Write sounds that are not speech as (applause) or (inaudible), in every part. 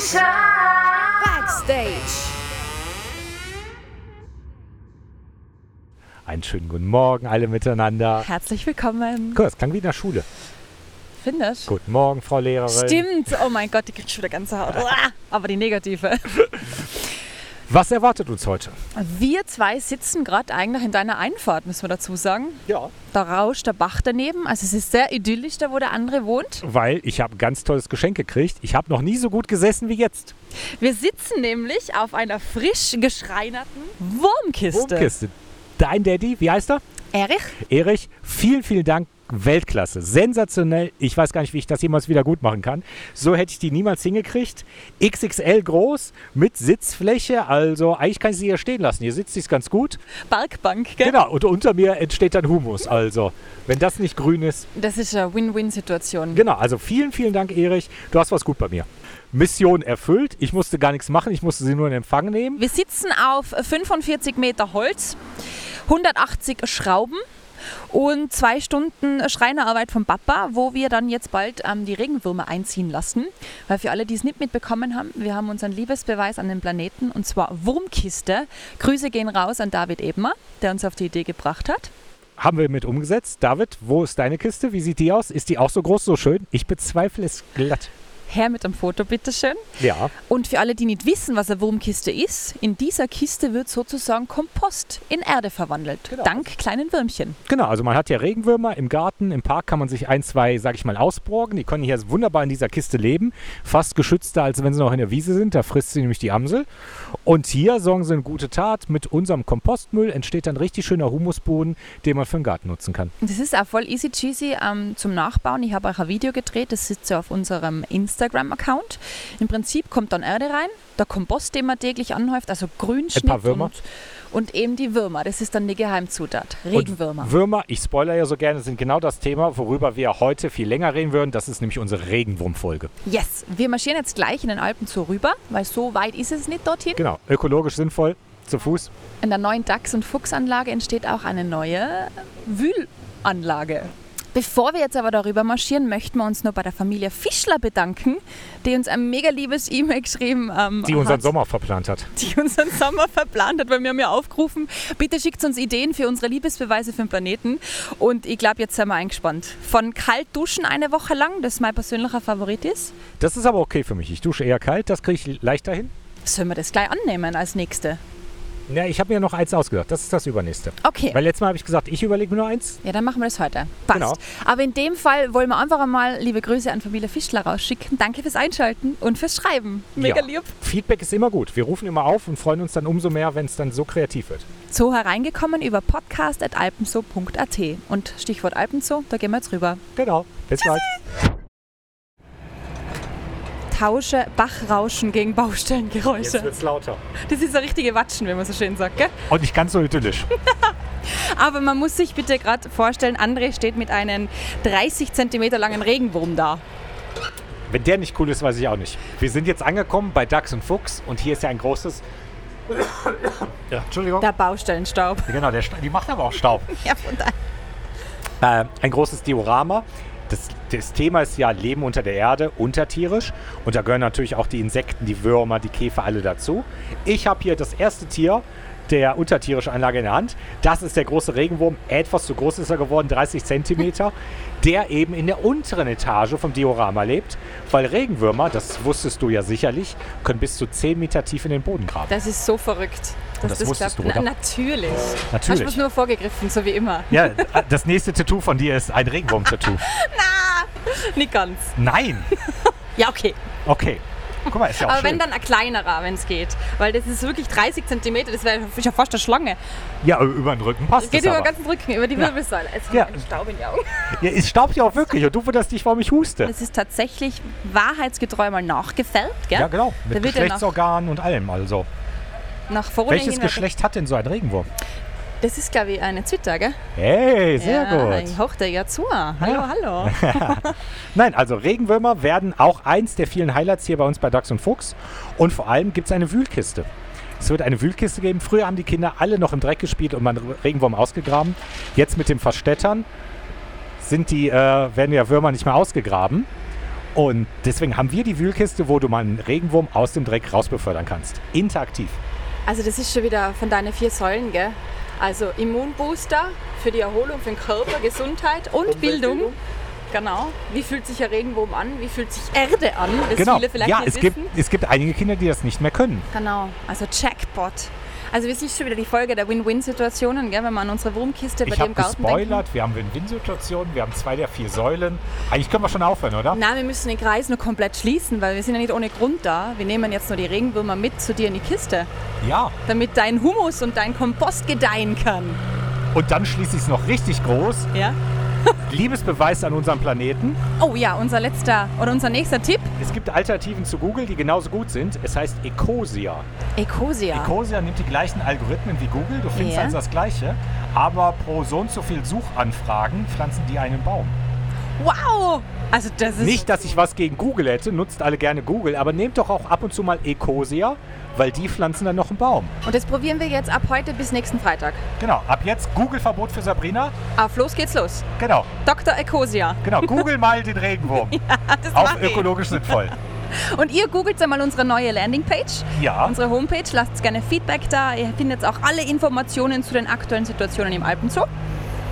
Backstage. Einen schönen guten Morgen alle miteinander. Herzlich willkommen. Guck, das klang wie in der Schule. Findest? Guten Morgen, Frau Lehrerin. Stimmt. Oh mein Gott, die kriegt schon wieder ganze Haut. (laughs) Aber die negative. Was erwartet uns heute? Wir zwei sitzen gerade eigentlich in deiner Einfahrt, müssen wir dazu sagen. Ja. Da rauscht der Bach daneben. Also es ist sehr idyllisch da, wo der andere wohnt. Weil ich habe ein ganz tolles Geschenk gekriegt. Ich habe noch nie so gut gesessen wie jetzt. Wir sitzen nämlich auf einer frisch geschreinerten Wurmkiste. Wurmkiste. Dein Daddy, wie heißt er? Erich? Erich, vielen, vielen Dank. Weltklasse, sensationell. Ich weiß gar nicht, wie ich das jemals wieder gut machen kann. So hätte ich die niemals hingekriegt. XXL groß mit Sitzfläche. Also eigentlich kann ich sie hier stehen lassen. Hier sitzt sie ganz gut. Parkbank, gell? Genau, und unter mir entsteht dann Humus. Also, wenn das nicht grün ist. Das ist eine Win-Win-Situation. Genau, also vielen, vielen Dank, Erich. Du hast was gut bei mir. Mission erfüllt. Ich musste gar nichts machen. Ich musste sie nur in Empfang nehmen. Wir sitzen auf 45 Meter Holz, 180 Schrauben und zwei Stunden Schreinerarbeit vom Papa, wo wir dann jetzt bald ähm, die Regenwürmer einziehen lassen. Weil für alle, die es nicht mitbekommen haben, wir haben unseren Liebesbeweis an den Planeten und zwar Wurmkiste. Grüße gehen raus an David Ebner, der uns auf die Idee gebracht hat. Haben wir mit umgesetzt. David, wo ist deine Kiste? Wie sieht die aus? Ist die auch so groß, so schön? Ich bezweifle es glatt. Her mit dem Foto, bitteschön. Ja. Und für alle, die nicht wissen, was eine Wurmkiste ist, in dieser Kiste wird sozusagen Kompost in Erde verwandelt. Genau. Dank kleinen Würmchen. Genau, also man hat ja Regenwürmer im Garten, im Park kann man sich ein, zwei, sag ich mal, ausborgen. Die können hier wunderbar in dieser Kiste leben. Fast geschützter, als wenn sie noch in der Wiese sind. Da frisst sie nämlich die Amsel. Und hier sorgen sie eine gute Tat. Mit unserem Kompostmüll entsteht dann richtig schöner Humusboden, den man für den Garten nutzen kann. Das ist auch voll easy cheesy ähm, zum Nachbauen. Ich habe euch ein Video gedreht, das sitzt ja auf unserem Instagram-Account. Im Prinzip kommt dann Erde rein, der Kompost, den man täglich anhäuft, also Grünschnitt Ein paar Würmer. Und, und eben die Würmer. Das ist dann die Geheimzutat. Regenwürmer. Und Würmer, ich spoiler ja so gerne, sind genau das Thema, worüber wir heute viel länger reden würden. Das ist nämlich unsere Regenwurmfolge. Yes, wir marschieren jetzt gleich in den Alpen zu rüber, weil so weit ist es nicht dorthin. Genau, ökologisch sinnvoll, zu Fuß. In der neuen Dachs- und Fuchsanlage entsteht auch eine neue Wühlanlage. Bevor wir jetzt aber darüber marschieren, möchten wir uns nur bei der Familie Fischler bedanken, die uns ein mega liebes E-Mail geschrieben ähm, Die unseren hat, Sommer verplant hat. (laughs) die unseren Sommer verplant hat, weil wir haben ja aufgerufen, bitte schickt uns Ideen für unsere Liebesbeweise für den Planeten. Und ich glaube, jetzt sind wir eingespannt. Von kalt duschen eine Woche lang, das mein persönlicher Favorit ist. Das ist aber okay für mich. Ich dusche eher kalt, das kriege ich leichter hin. Sollen wir das gleich annehmen als nächste? Ja, ich habe mir noch eins ausgedacht. Das ist das übernächste. Okay. Weil letztes Mal habe ich gesagt, ich überlege mir nur eins. Ja, dann machen wir das heute. Passt. Genau. Aber in dem Fall wollen wir einfach einmal liebe Grüße an Familie Fischler rausschicken. Danke fürs Einschalten und fürs Schreiben. Mega Ja. lieb. Feedback ist immer gut. Wir rufen immer auf und freuen uns dann umso mehr, wenn es dann so kreativ wird. So hereingekommen über podcast.alpenso.at. Und Stichwort Alpenso, da gehen wir jetzt rüber. Genau. Bis gleich. Tausche Bachrauschen gegen Baustellengeräusche. es lauter. Das ist eine richtige Watschen, wenn man so schön sagt, gell? Und nicht ganz so idyllisch. (laughs) Aber man muss sich bitte gerade vorstellen, André steht mit einem 30 cm langen Regenwurm da. Wenn der nicht cool ist, weiß ich auch nicht. Wir sind jetzt angekommen bei Dachs und Fuchs und hier ist ja ein großes. Ja, Entschuldigung. Der Baustellenstaub. Genau, der, die macht aber auch Staub. (laughs) Ja, von daher. äh, ein großes Diorama. Das, das Thema ist ja Leben unter der Erde, untertierisch. Und da gehören natürlich auch die Insekten, die Würmer, die Käfer alle dazu. Ich habe hier das erste Tier der untertierischen Anlage in der Hand. Das ist der große Regenwurm. Etwas zu groß ist er geworden, 30 Zentimeter. Der eben in der unteren Etage vom Diorama lebt. Weil Regenwürmer, das wusstest du ja sicherlich, können bis zu 10 Meter tief in den Boden graben. Das ist so verrückt. dass das wusstest klappt. du, Na, oder? natürlich. Natürlich. Hast du es nur vorgegriffen, so wie immer. Ja, (laughs) das nächste Tattoo von dir ist ein Regenwurm-Tattoo. (laughs) Nicht ganz. Nein! (laughs) Ja, okay. Okay. Guck mal, ist ja auch Aber schön. wenn dann ein kleinerer, wenn es geht. Weil das ist wirklich 30 cm, das wäre ja fast eine Schlange. Ja, über den Rücken passt Es geht über den ganzen Rücken, über die. Wirbelsäule. Es Ja. ja. einen Staub in die Augen. Ja, es staubt ja auch wirklich und du wunderst dich, warum ich huste. Es ist tatsächlich wahrheitsgetreu mal nachgefärbt, gell? Ja, genau. Mit Geschlechtsorganen und allem also. nach vorne Welches. Geschlecht hat denn so ein Regenwurm? Das ist, glaube ich, eine Zwitter, gell? Hey, sehr ja, gut. Ich hochte ja zu. Hallo, hallo. (laughs) Nein, also Regenwürmer werden auch eins der vielen Highlights hier bei uns bei Dachs und Fuchs. Und vor allem gibt es eine Wühlkiste. Es wird eine Wühlkiste geben. Früher haben die Kinder alle noch im Dreck gespielt und einen Regenwurm ausgegraben. Jetzt mit dem Verstädtern sind die, äh, werden ja Würmer nicht mehr ausgegraben. Und deswegen haben wir die Wühlkiste, wo du mal einen Regenwurm aus dem Dreck rausbefördern kannst. Interaktiv. Also das ist schon wieder von deinen vier Säulen, gell? Also Immunbooster für die Erholung, für den Körper, Gesundheit und Bildung. Genau. Wie fühlt sich ein Regenwurm an? Wie fühlt sich Erde an? Das Genau. viele vielleicht Ja, es wissen. gibt, es gibt einige Kinder, die das nicht mehr können. Genau. Also Jackpot. Also wir sind schon wieder die Folge der Win-Win-Situationen, wenn wir an unsere Wurmkiste bei Ich im Garten denken. gespoilert, wir haben Win-Win-Situationen, wir haben zwei der vier Säulen. Eigentlich können wir schon aufhören, oder? Nein, wir müssen den Kreis nur komplett schließen, weil wir sind ja nicht ohne Grund da. Wir nehmen jetzt nur die Regenwürmer mit zu dir in die Kiste, Ja. damit dein Humus und dein Kompost gedeihen kann. Und dann schließe ich es noch richtig groß. Ja? (laughs) Liebesbeweis an unserem Planeten. Oh ja, unser letzter oder unser nächster Tipp. Es gibt Alternativen zu Google, die genauso gut sind. Es heißt Ecosia. Ecosia. Ecosia nimmt die gleichen Algorithmen wie Google. Du findest Ja. also das Gleiche. Aber pro so und so viel Suchanfragen pflanzen die einen Baum. wow! Also das Nicht, dass ich was gegen Google hätte, nutzt alle gerne Google, aber nehmt doch auch ab und zu mal Ecosia, weil die pflanzen dann noch einen Baum. Und das probieren wir jetzt ab heute bis nächsten Freitag. Genau, ab jetzt Google-Verbot für Sabrina. Auf los geht's los. Genau, Dr. Ecosia. genau. (laughs) Google mal den Regenwurm. Das Auf mach ich. ökologisch sinnvoll. (laughs) Und ihr googelt einmal unsere neue Landingpage, Ja. unsere Homepage, lasst gerne Feedback da. Ihr findet auch alle Informationen zu den aktuellen Situationen im Alpenzoo.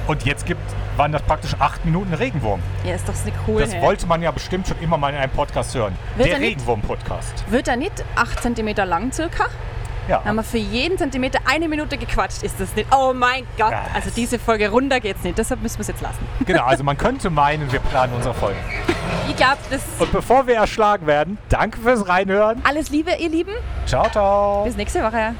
Und jetzt gibt, waren das praktisch acht Minuten Regenwurm. Ja, ist doch so cool. Das hä? wollte man ja bestimmt schon immer mal in einem Podcast hören. Wird Der er? Regenwurm-Podcast. Wird er nicht 8 cm lang circa? Ja. Haben wir für jeden Zentimeter eine Minute gequatscht. Ist das nicht? Oh mein Gott. Ja. Also diese Folge runter geht's nicht. Deshalb müssen wir es jetzt lassen. (laughs) Genau, also man könnte meinen, wir planen unsere Folge. Ich glaube, das Und bevor wir erschlagen werden, danke fürs Reinhören. alles Liebe, ihr Lieben. Ciao, ciao. Bis nächste Woche.